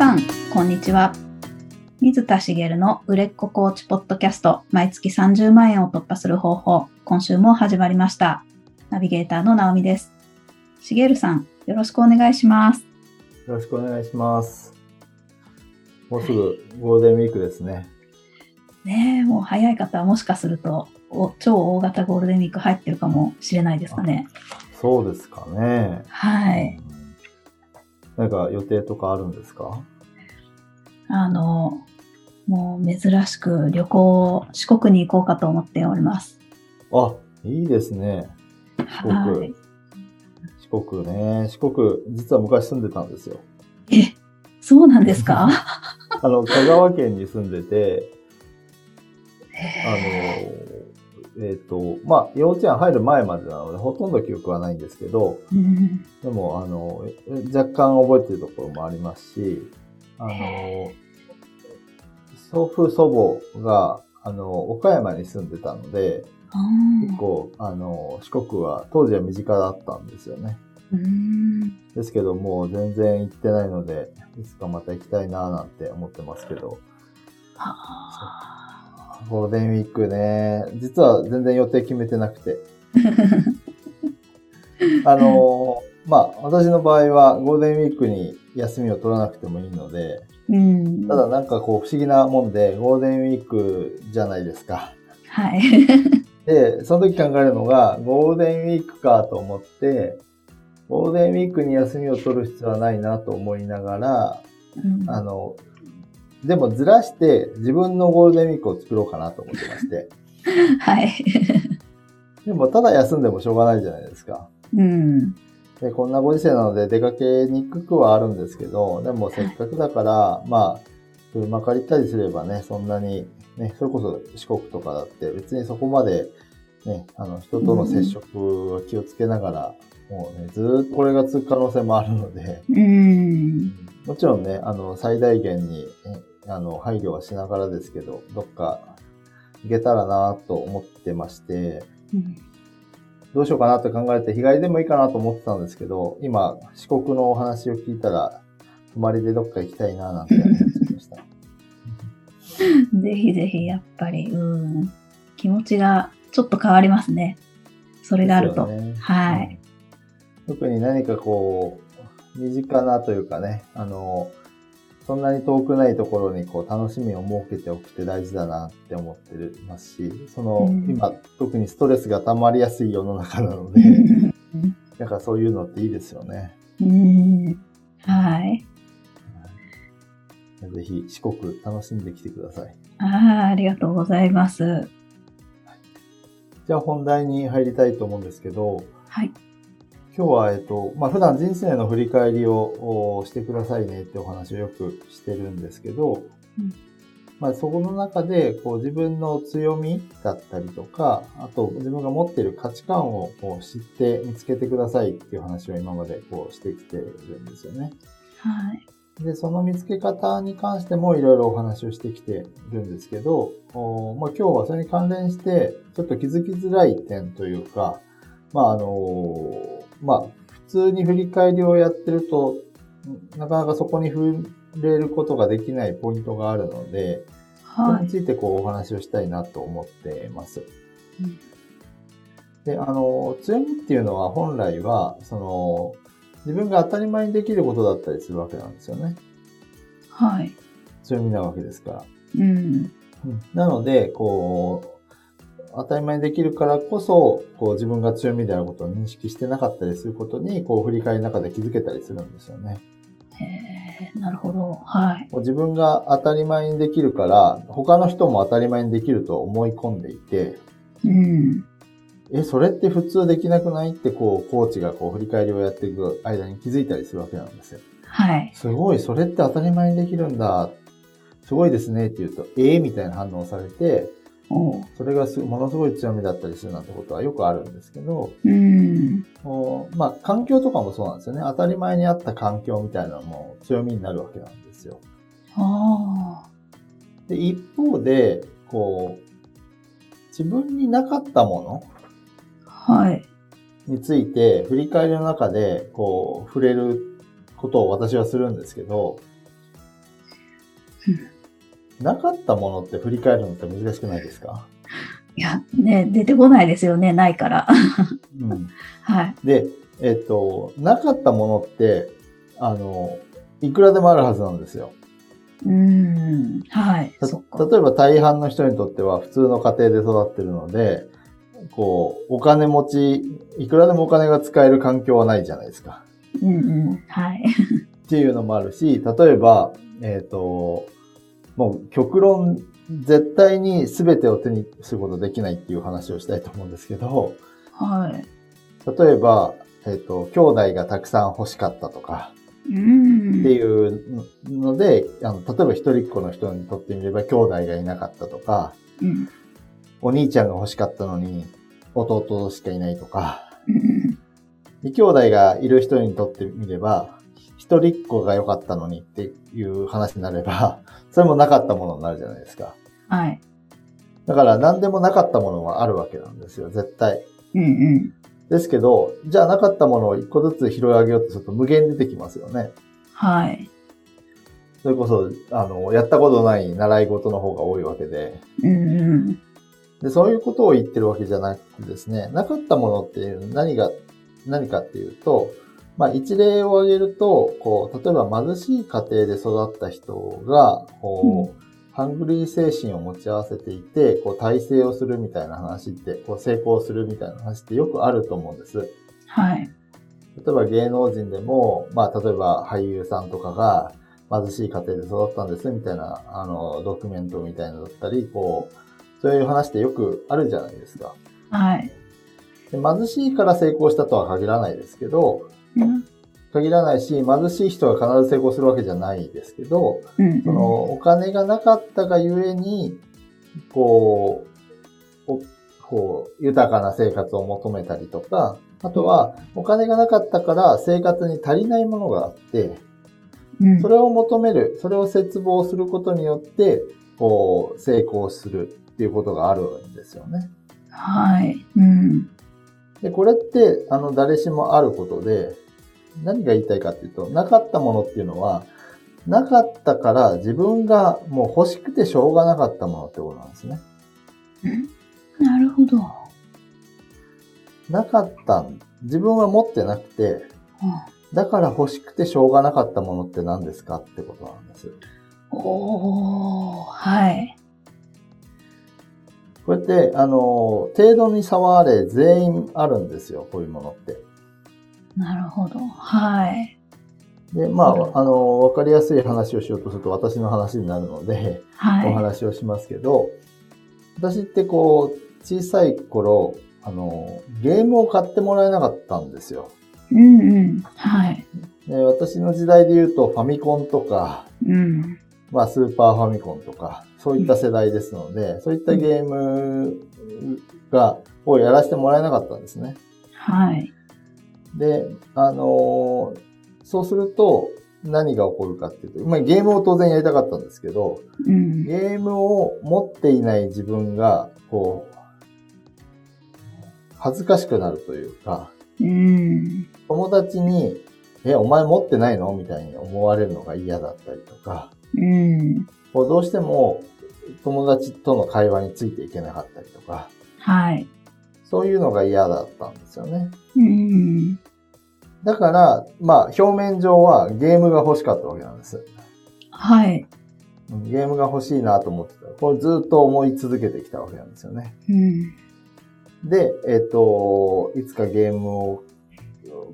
さん、こんにちは。水田茂の売れっ子コーチポッドキャスト、毎月30万円を突破する方法、今週も始まりました。ナビゲーターの直美です。茂さん、よろしくお願いします。よろしくお願いします。もうすぐゴールデンウィークですね。ねえ、もう早い方はもしかすると、お超大型ゴールデンウィーク入ってるかもしれないですかね。そうですかね。はい。なんか予定とかあるんですか？あの、もう珍しく旅行、四国に行こうかと思っております。あ、いいですね。四国。はい。四国ね。四国、実は昔住んでたんですよ。え、そうなんですか？あの、香川県に住んでて、あの、えっ、と、まあ、幼稚園入る前までなので、ほとんど記憶はないんですけど、うんでも、あの、若干覚えてるところもありますし、あの、祖父祖母が、あの、岡山に住んでたので、あ結構、あの、四国は当時は身近だったんですよね。ですけども、全然行ってないので、いつかまた行きたいなぁなんて思ってますけど、はゴールデンウィークね、実は全然予定決めてなくて、あの、まあ、私の場合はゴールデンウィークに休みを取らなくてもいいので、うんただなんかこう不思議なもんで、ゴールデンウィークじゃないですか。はい。で、その時考えるのが、ゴールデンウィークかと思って、ゴールデンウィークに休みを取る必要はないなと思いながら、うんあの、でもずらして自分のゴールデンウィークを作ろうかなと思ってまして。はい。でもただ休んでもしょうがないじゃないですか。うん。で、こんなご時世なので出かけにくくはあるんですけど、でもせっかくだから、まあ、車借りたりすればね、そんなに、ね、それこそ四国とかだって別にそこまで、ね、あの、人との接触は気をつけながら、もうね、ずーっとこれが続く可能性もあるので、うん。もちろんね、あの、最大限に、えあの、配慮はしながらですけど、どっか行けたらなと思ってまして、うんどうしようかなと考えて、日帰りでもいいかなと思ってたんですけど、今、四国のお話を聞いたら、泊まりでどっか行きたいななんて思いました。ぜひぜひ、やっぱり、うん。気持ちがちょっと変わりますね。それがあると。ねはい。特に何かこう、身近なというかね、あの、そんなに遠くないところにこう楽しみを設けておくって大事だなって思ってますし、その、うん今特にストレスが溜まりやすい世の中なので、だからそういうのっていいですよね。うん。はい。ぜひ四国楽しんできてください。ああ、ありがとうございます。じゃあ本題に入りたいと思うんですけど、はい。今日は、えっと、まあ、普段人生の振り返りをおしてくださいねってお話をよくしてるんですけど、うんまあ、そこの中で、こう自分の強みだったりとか、あと自分が持っている価値観をこう知って見つけてくださいっていう話を今までこうしてきてるんですよね。はい。で、その見つけ方に関してもいろいろお話をしてきているんですけど、おまあ、今日はそれに関連して、ちょっと気づきづらい点というか、まあ、あのまあ、普通に振り返りをやってると、なかなかそこに触れることができないポイントがあるので、そはい。れについてこうお話をしたいなと思ってます。うんで、あの、強みっていうのは本来は、その、自分が当たり前にできることだったりするわけなんですよね。はい。強みなわけですから。うん。なので、こう、当たり前にできるからこそ、こう自分が強みであることを認識してなかったりすることに、こう振り返りの中で気づけたりするんですよね。へえ、なるほど。はい。自分が当たり前にできるから、他の人も当たり前にできると思い込んでいて、うん。え、それって普通できなくないって、こう、コーチがこう振り返りをやっていく間に気づいたりするわけなんですよ。はい。すごい、それって当たり前にできるんだ。すごいですねって言うと、えー、みたいな反応をされて。それがすものすごい強みだったりするなんてことはよくあるんですけど、うん。まあ、環境とかもそうなんですよね。当たり前にあった環境みたいなのも強みになるわけなんですよ。あで、一方で、こう、自分になかったも。のについて、振り返りの中で、こう、触れることを私はするんですけど、なかったものって振り返るのって難しくないですか？いや、ね、出てこないですよね、ないから。うん。はい。で、えっと、なかったものって、あの、いくらでもあるはずなんですよ。うーん。はい。例えば大半の人にとっては普通の家庭で育ってるので、こう、お金持ち、いくらでもお金が使える環境はないじゃないですか。うんうん。はい。っていうのもあるし、例えば、えっ、と、もう極論、絶対に全てを手にすることできないっていう話をしたいと思うんですけど、はい。例えば、えっ、と、兄弟がたくさん欲しかったとか、うーん。っていうので、あの、例えば一人っ子の人にとってみれば兄弟がいなかったとか、うん。お兄ちゃんが欲しかったのに弟しかいないとか、うんで兄弟がいる人にとってみれば、一人っ子が良かったのにっていう話になれば、それもなかったものになるじゃないですか。はい。だから何でもなかったものはあるわけなんですよ、絶対。うんうん。ですけど、じゃあなかったものを一個ずつ拾い上げようとすると無限に出てきますよね。はい。それこそ、あの、やったことない習い事の方が多いわけで、うんうん。で、そういうことを言ってるわけじゃなくてですね、なかったものっていう何が、何かっていうと、まあ一例を挙げると、こう、例えば貧しい家庭で育った人が、こう、ハングリー精神を持ち合わせていて、こう、体制をするみたいな話って、こう、成功するみたいな話ってよくあると思うんです。はい。例えば芸能人でも、まあ、例えば俳優さんとかが貧しい家庭で育ったんですみたいな、あの、ドキュメントみたいなのだったり、こう、そういう話ってよくあるじゃないですか。はい。で貧しいから成功したとは限らないですけど、うん。限らないし、貧しい人が必ず成功するわけじゃないですけど、うん。その、お金がなかったがゆえに、こう、おこう、豊かな生活を求めたりとか、あとは、お金がなかったから生活に足りないものがあって、うん。それを求める、それを切望することによって、こう、成功するっていうことがあるんですよね。はい。うん。で、これって、あの、誰しもあることで、何が言いたいかっていうと、なかったものっていうのは、なかったから自分がもう欲しくてしょうがなかったものってことなんですね。なるほど。なかった、自分は持ってなくて、だから欲しくてしょうがなかったものって何ですかってことなんです。おー、はい。こうやって、あの、程度に差はあれ全員あるんですよ、こういうものって。なるほど。はい。で、まうんあ、あの、わかりやすい話をしようとすると私の話になるので、はい。お話をしますけど、私ってこう、小さい頃、あの、ゲームを買ってもらえなかったんですよ。うんうん。はい。で私の時代で言うとファミコンとか、うん。まあスーパーファミコンとか、そういった世代ですので、そういったゲームが、をやらせてもらえなかったんですね。はい。で、あのーそうすると何が起こるかっていうと、まあゲームを当然やりたかったんですけど、うん。ゲームを持っていない自分が、こう、恥ずかしくなるというか、うん。友達に、え、お前持ってないの？みたいに思われるのが嫌だったりとか、うん。こうどうしても友達との会話についていけなかったりとか、はい。そういうのが嫌だったんですよね。うん。だから、まあ、表面上はゲームが欲しかったわけなんです。はい。うんゲームが欲しいなと思ってた。これずっと思い続けてきたわけなんですよね。うん。で、えっ、と、いつかゲームを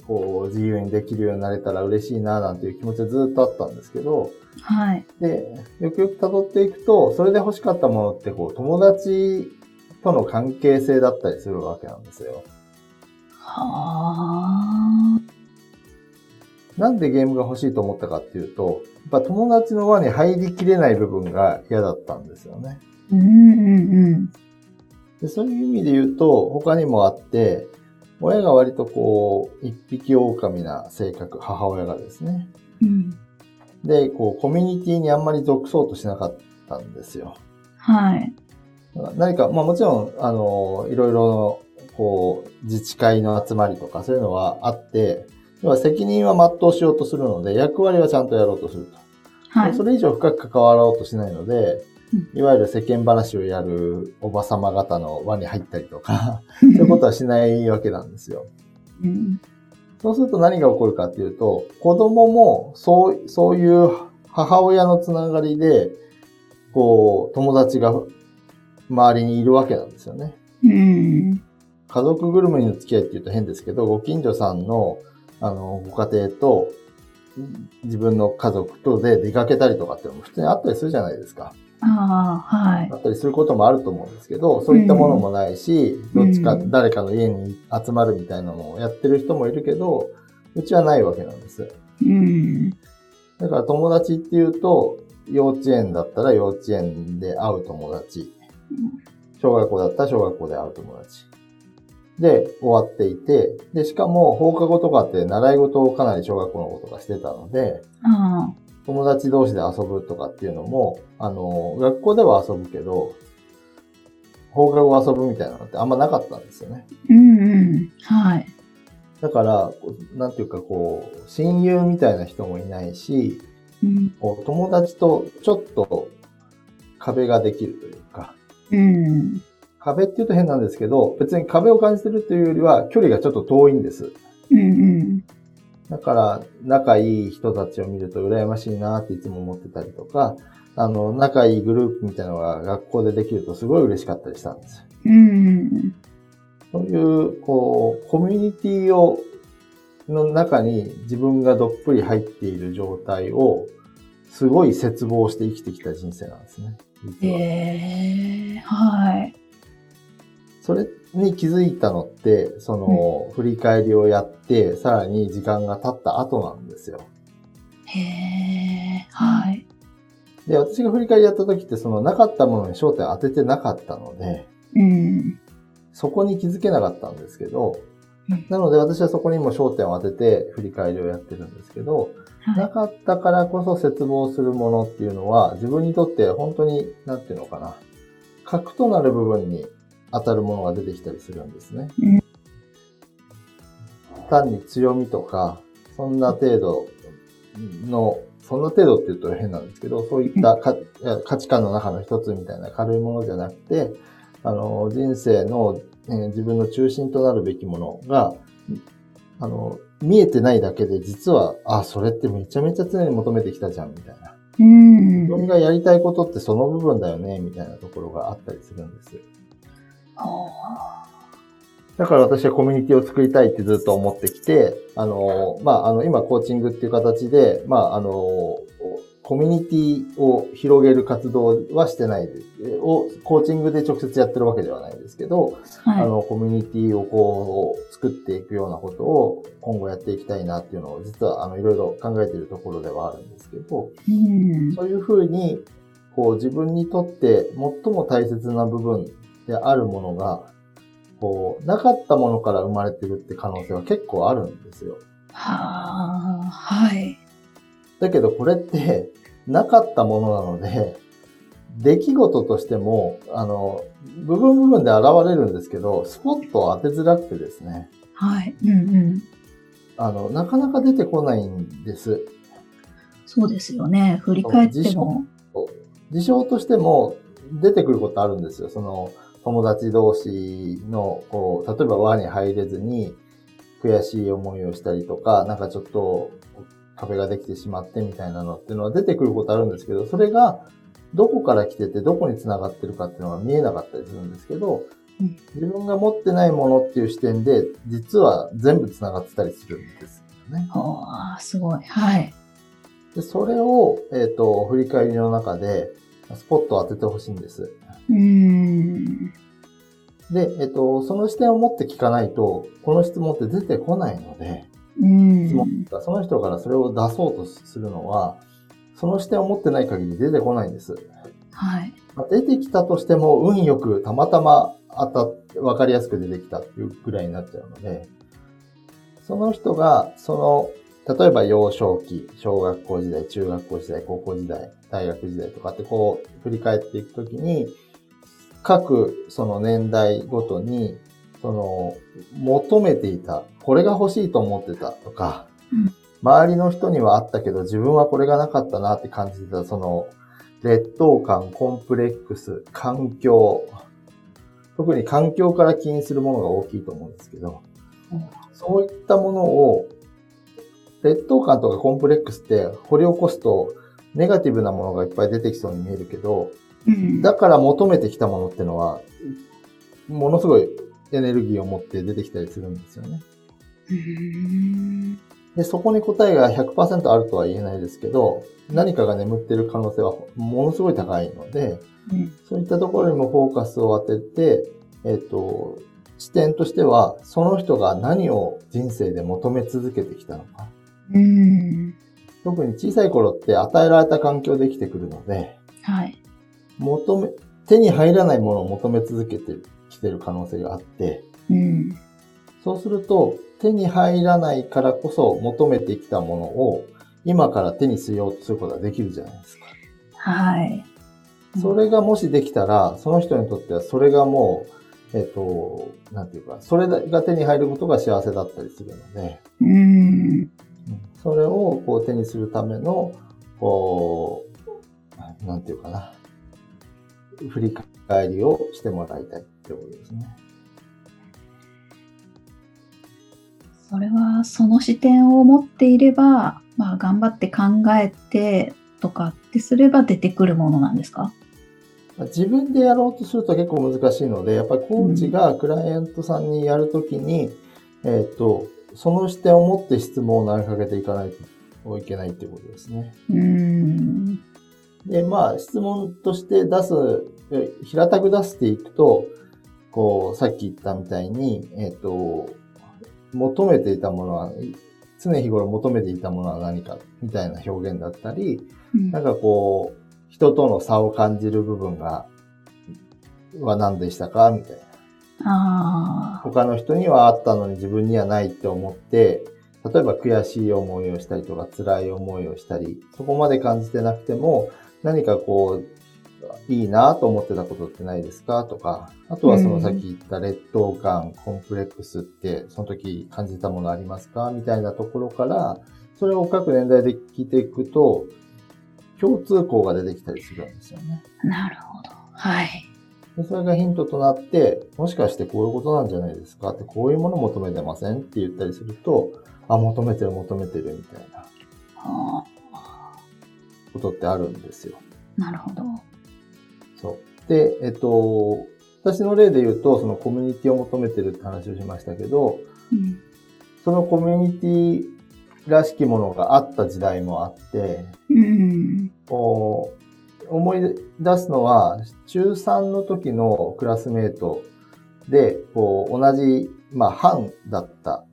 こう自由にできるようになれたら嬉しいななんていう気持ちはずっとあったんですけど、はい。で、よくよく辿っていくと、それで欲しかったものってこう友達との関係性だったりするわけなんですよ。はなんでゲームが欲しいと思ったかっていうと、やっぱ友達の輪に入りきれない部分が嫌だったんですよね。あ。うんうんでそういう意味で言うと、他にもあって、親が割とこう、一匹狼な性格、母親がですね。うん。うん。で、こう、コミュニティにあんまり属そうとしなかったんですよ。はい。何か、まあもちろん、あの、いろいろ、こう、自治会の集まりとかそういうのはあって、要は責任は全うしようとするので、役割はちゃんとやろうとすると。はい。それ以上深く関わろうとしないのでうん、いわゆる世間話をやるおばさま方の輪に入ったりとか、そういうことはしないわけなんですよ。うん。そうすると何が起こるかっていうと、子供もそう、そういう母親のつながりで、こう、友達が周りにいるわけなんですよね。うん。家族ぐるみの付き合いって言うと変ですけど、ご近所さんの、あの、ご家庭と、自分の家族とで出かけたりとかっていうのも普通にあったりするじゃないですか。ああ、はいあ。ったりすることもあると思うんですけど、そういったものもないし、うんどっちかうん誰かの家に集まるみたいなのをやってる人もいるけど、うちはないわけなんです。うん。だから友達っていうと、幼稚園だったら幼稚園で会う友達。小学校だったら小学校で会う友達。で、終わっていて、で、しかも放課後とかって習い事をかなり小学校の子とかしてたので、あ友達同士で遊ぶとかっていうのも、あの、学校では遊ぶけど、放課後遊ぶみたいなのってあんまなかったんですよね。あ。うんうん。はい。だから、なんていうかこう、親友みたいな人もいないし、うん。こう友達とちょっと壁ができるというか、うん。壁って言うと変なんですけど、別に壁を感じてるというよりは距離がちょっと遠いんです。うんうん。だから、仲いい人たちを見ると羨ましいなっていつも思ってたりとか、あの、仲いいグループみたいなのが学校でできるとすごい嬉しかったりしたんです。うん。そういう、こう、コミュニティを、の中に自分がどっぷり入っている状態を、すごい絶望して生きてきた人生なんですね。実はええはい。それに気づいたのって、その、振り返りをやって、さらに時間が経った後なんですよ。へえはい。で、私が振り返りやった時って、その、なかったものに焦点を当ててなかったので、うん。そこに気づけなかったんですけどうん、なので私はそこにも焦点を当てて振り返りをやってるんですけど、は。ないかったからこそ絶望するものっていうのは、自分にとって本当に、なんていうのかな、核となる部分に当たるものが出てきたりするんですね。うん単に強みとか、そんな程度の、そんな程度って言うと変なんですけど、そういった価値観の中の一つみたいな軽いものじゃなくて、あの、人生の、えー自分の中心となるべきものが、あの、見えてないだけで、実は、あ、それってめちゃめちゃ常に求めてきたじゃん、みたいな。うん。自分がやりたいことってその部分だよね、みたいなところがあったりするんです。ほだから私はコミュニティを作りたいってずっと思ってきて、あの、まあ、あの、今コーチングっていう形で、まあ、あの、コミュニティを広げる活動はしてないで、を、コーチングで直接やってるわけではないですけど、う。はあの、コミュニティをこう、作っていくようなことを今後やっていきたいなっていうのを、実は、あの、いろいろ考えているところではあるんですけど、い。うん。そういうふうに、こう自分にとって最も大切な部分であるものが、こう、なかったものから生まれてるって可能性は結構あるんですよ。はあ、はい。だけどこれって、なかったものなので、出来事としても、あの、部分部分で現れるんですけど、スポットを当てづらくてですね、はい。うんうん。あの、なかなか出てこないんです。そうですよね。振り返っても。事象としても出てくることあるんですよ。その友達同士の、こう、例えば輪に入れずに悔しい思いをしたりとか、なんかちょっと壁ができてしまってみたいなのっていうのは出てくることあるんですけど、それがどこから来ててどこに繋がってるかっていうのが見えなかったりするんですけどうん、自分が持ってないものっていう視点で、実は全部繋がってたりするんですよね。はあ、すごい。はい。で、それを、えっ、と、振り返りの中で、スポットを当ててほしいんです。うーん。で、えっ、と、その視点を持って聞かないと、この質問って出てこないので、うん質。問がその人からそれを出そうとするのは、その視点を持ってない限り出てこないんです。はい。まあ出てきたとしても、運よくたまたま当たわかりやすく出てきたっていうぐらいになっちゃうので、その人が、その、例えば幼少期、小学校時代、中学校時代、高校時代、大学時代とかってこう、振り返っていくときに、各その年代ごとに、その、求めていた、これが欲しいと思ってたとか、うん。周りの人にはあったけど自分はこれがなかったなって感じてた、その、劣等感、コンプレックス、環境、特に環境から起因するものが大きいと思うんですけど、そういったものを、劣等感とかコンプレックスって掘り起こすと、ネガティブなものがいっぱい出てきそうに見えるけど、うんだから求めてきたものってのは、ものすごいエネルギーを持って出てきたりするんですよね。うんで、そこに答えが100%あるとは言えないですけど、何かが眠ってる可能性はものすごい高いので、うんそういったところにもフォーカスを当てて、えっ、と、視点としては、その人が何を人生で求め続けてきたのか。うん特に小さい頃って与えられた環境で生きてくるので、はい。求め、手に入らないものを求め続けてきてる可能性があって、うんそうすると、手に入らないからこそ求めてきたものを今から手にしようとすることができるじゃないですか。はい。それがもしできたら、その人にとってはそれがもう、えっ、と、なんていうか、それが手に入ることが幸せだったりするので、うんそれをこう手にするための、こう、なんていうかな、振り返りをしてもらいたいってことですね。それはその視点を持っていれば、まあ、頑張って考えてとかってすれば出てくるものなんですか？自分でやろうとすると結構難しいので、やっぱりコーチがクライアントさんにやるときに、えっ、と、その視点を持って質問を投げかけていかないといけないっていうことですね。うんで、まあ、質問として出す、え平たく出していくと、こう、さっき言ったみたいに、えっ、と、求めていたものは、常日頃求めていたものは何か、みたいな表現だったり、うんなんかこう、人との差を感じる部分が、は何でしたかみたいな。他の人にはあったのに自分にはないって思って、例えば悔しい思いをしたりとか辛い思いをしたり、そこまで感じてなくても、何かこう、いいなと思ってたことってないですかとか、あとはそのさっき言った劣等感、コンプレックスって、その時感じたものありますか？みたいなところから、それを各年代で聞いていくと、共通項が出てきたりするんですよね。なるほど。はいでそれがヒントとなって、もしかしてこういうことなんじゃないですか？って、こういうもの求めてません？って言ったりすると、あ、求めてる求めてるみたいな。はことってあるんですよ。あなるほど。そう。で、えっと、私の例で言うと、そのコミュニティを求めてるって話をしましたけど、うん。そのコミュニティらしきものがあった時代もあって、うん。こう思い出すのは、中3の時のクラスメートで、こう、同じ、まあ、班だった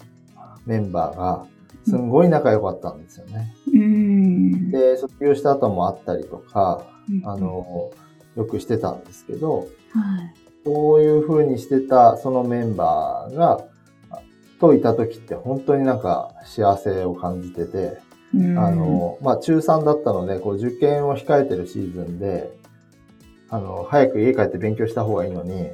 メンバーが、すんごい仲良かったんですよね。うん。で、卒業した後もあったりとか、うん。あの、よくしてたんですけど、はい。そういう風にしてたそのメンバーが、といた時って本当になんか幸せを感じてて、うんあの、まあ、中3だったので、こう、受験を控えてるシーズンで、あの、早く家帰って勉強した方がいいのに、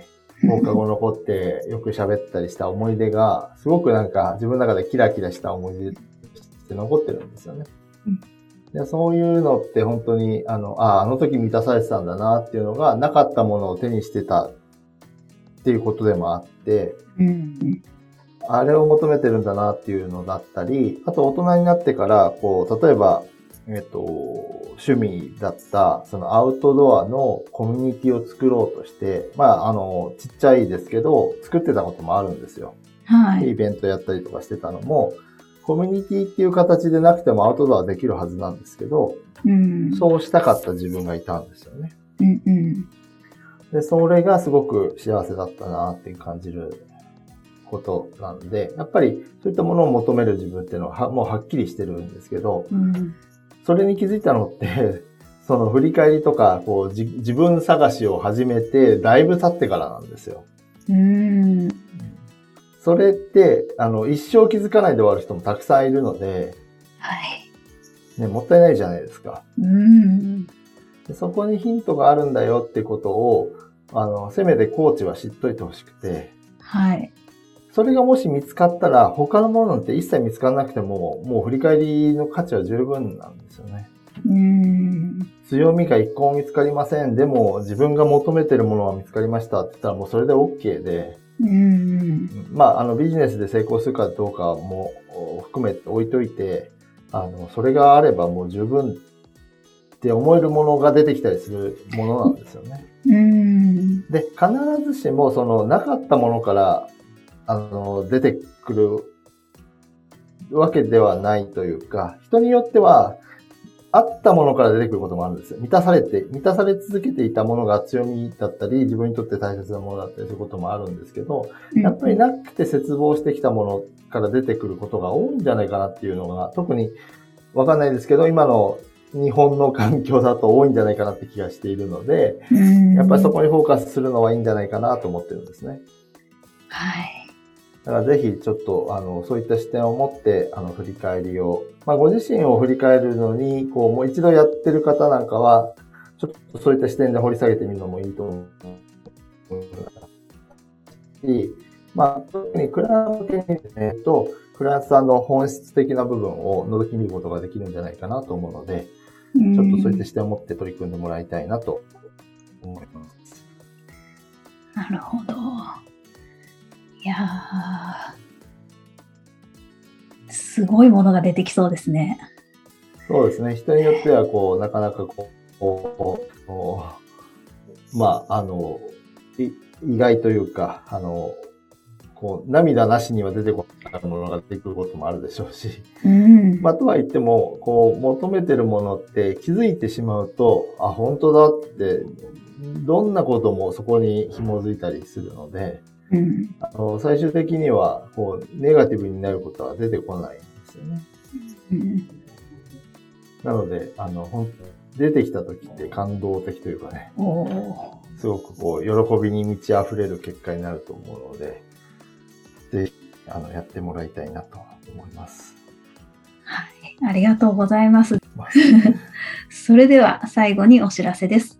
放課後残ってよく喋ったりした思い出が、すごくなんか自分の中でキラキラした思い出として残ってるんですよね。うん。でそういうのって本当に、あの、ああ、あの時満たされてたんだなっていうのが、なかったものを手にしてたっていうことでもあって、うんあれを求めてるんだなっていうのだったり、あと大人になってから、こう、例えば、えっと、趣味だった、そのアウトドアのコミュニティを作ろうとして、まあ、あの、ちっちゃいですけど、作ってたこともあるんですよ。はいイベントやったりとかしてたのも、コミュニティっていう形でなくてもアウトドアできるはずなんですけど、うんそうしたかった自分がいたんですよね。うんうんで、それがすごく幸せだったなって感じることなんで、やっぱりそういったものを求める自分っていうのははもうはっきりしてるんですけど、うん。それに気づいたのって、その振り返りとか、こうじ自分探しを始めて、だいぶ経ってからなんですよ。うん。それって、あの、一生気づかないで終わる人もたくさんいるので、はい。ね、もったいないじゃないですか。うん。でそこにヒントがあるんだよってことを、あの、せめてコーチは知っといてほしくて、はいそれがもし見つかったら、他のものって一切見つからなくても、もう振り返りの価値は十分なんですよね。うん。強みが一個も見つかりません。でも、自分が求めてるものは見つかりましたって言ったら、もうそれで OK で、うん。まあ、あの、ビジネスで成功するかどうかも含めて置いといて、あの、それがあればもう十分って思えるものが出てきたりするものなんですよね。うん。で、必ずしもそのなかったものから、あの、出てくるわけではないというか、人によっては、あったものから出てくることもあるんですよ。満たされて、満たされ続けていたものが強みだったり、自分にとって大切なものだったりすることもあるんですけど、やっぱりなくて絶望してきたものから出てくることが多いんじゃないかなっていうのが、特にわかんないですけど、今の日本の環境だと多いんじゃないかなって気がしているので、うん、やっぱりそこにフォーカスするのはいいんじゃないかなと思ってるんですね。はい。だからぜひちょっと、あの、そういった視点を持って、あの、振り返りを、まあ、ご自身を振り返るのに、こう、もう一度やってる方なんかは、ちょっとそういった視点で掘り下げてみるのもいいと思うし、まあ、特にクライアント向けにですね、と、クラントさんの本質的な部分を覗き見ることができるんじゃないかなと思うので、ちょっとそういった視点を持って取り組んでもらいたいなと思います。なるほど。いやー、すごいものが出てきそうですね。そうですね。人によっては、こう、なかなかこう、こうこうまあ、あの、い意外というか、あの、こう、涙なしには出てこないものが出てくることもあるでしょうし、うん。まあ、とは言っても、こう、求めてるものって気づいてしまうと、あ、本当だって、どんなこともそこに紐づいたりするので、うん。あの最終的には、こう、ネガティブになることは出てこないんですよね。うん。なので、あの、本当出てきた時って感動的というかね、すごくこう、喜びに満ち溢れる結果になると思うので、ぜひ、あの、やってもらいたいなと思います。はい。ありがとうございます。まあ それでは最後にお知らせです。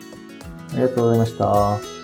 ありがとうございました。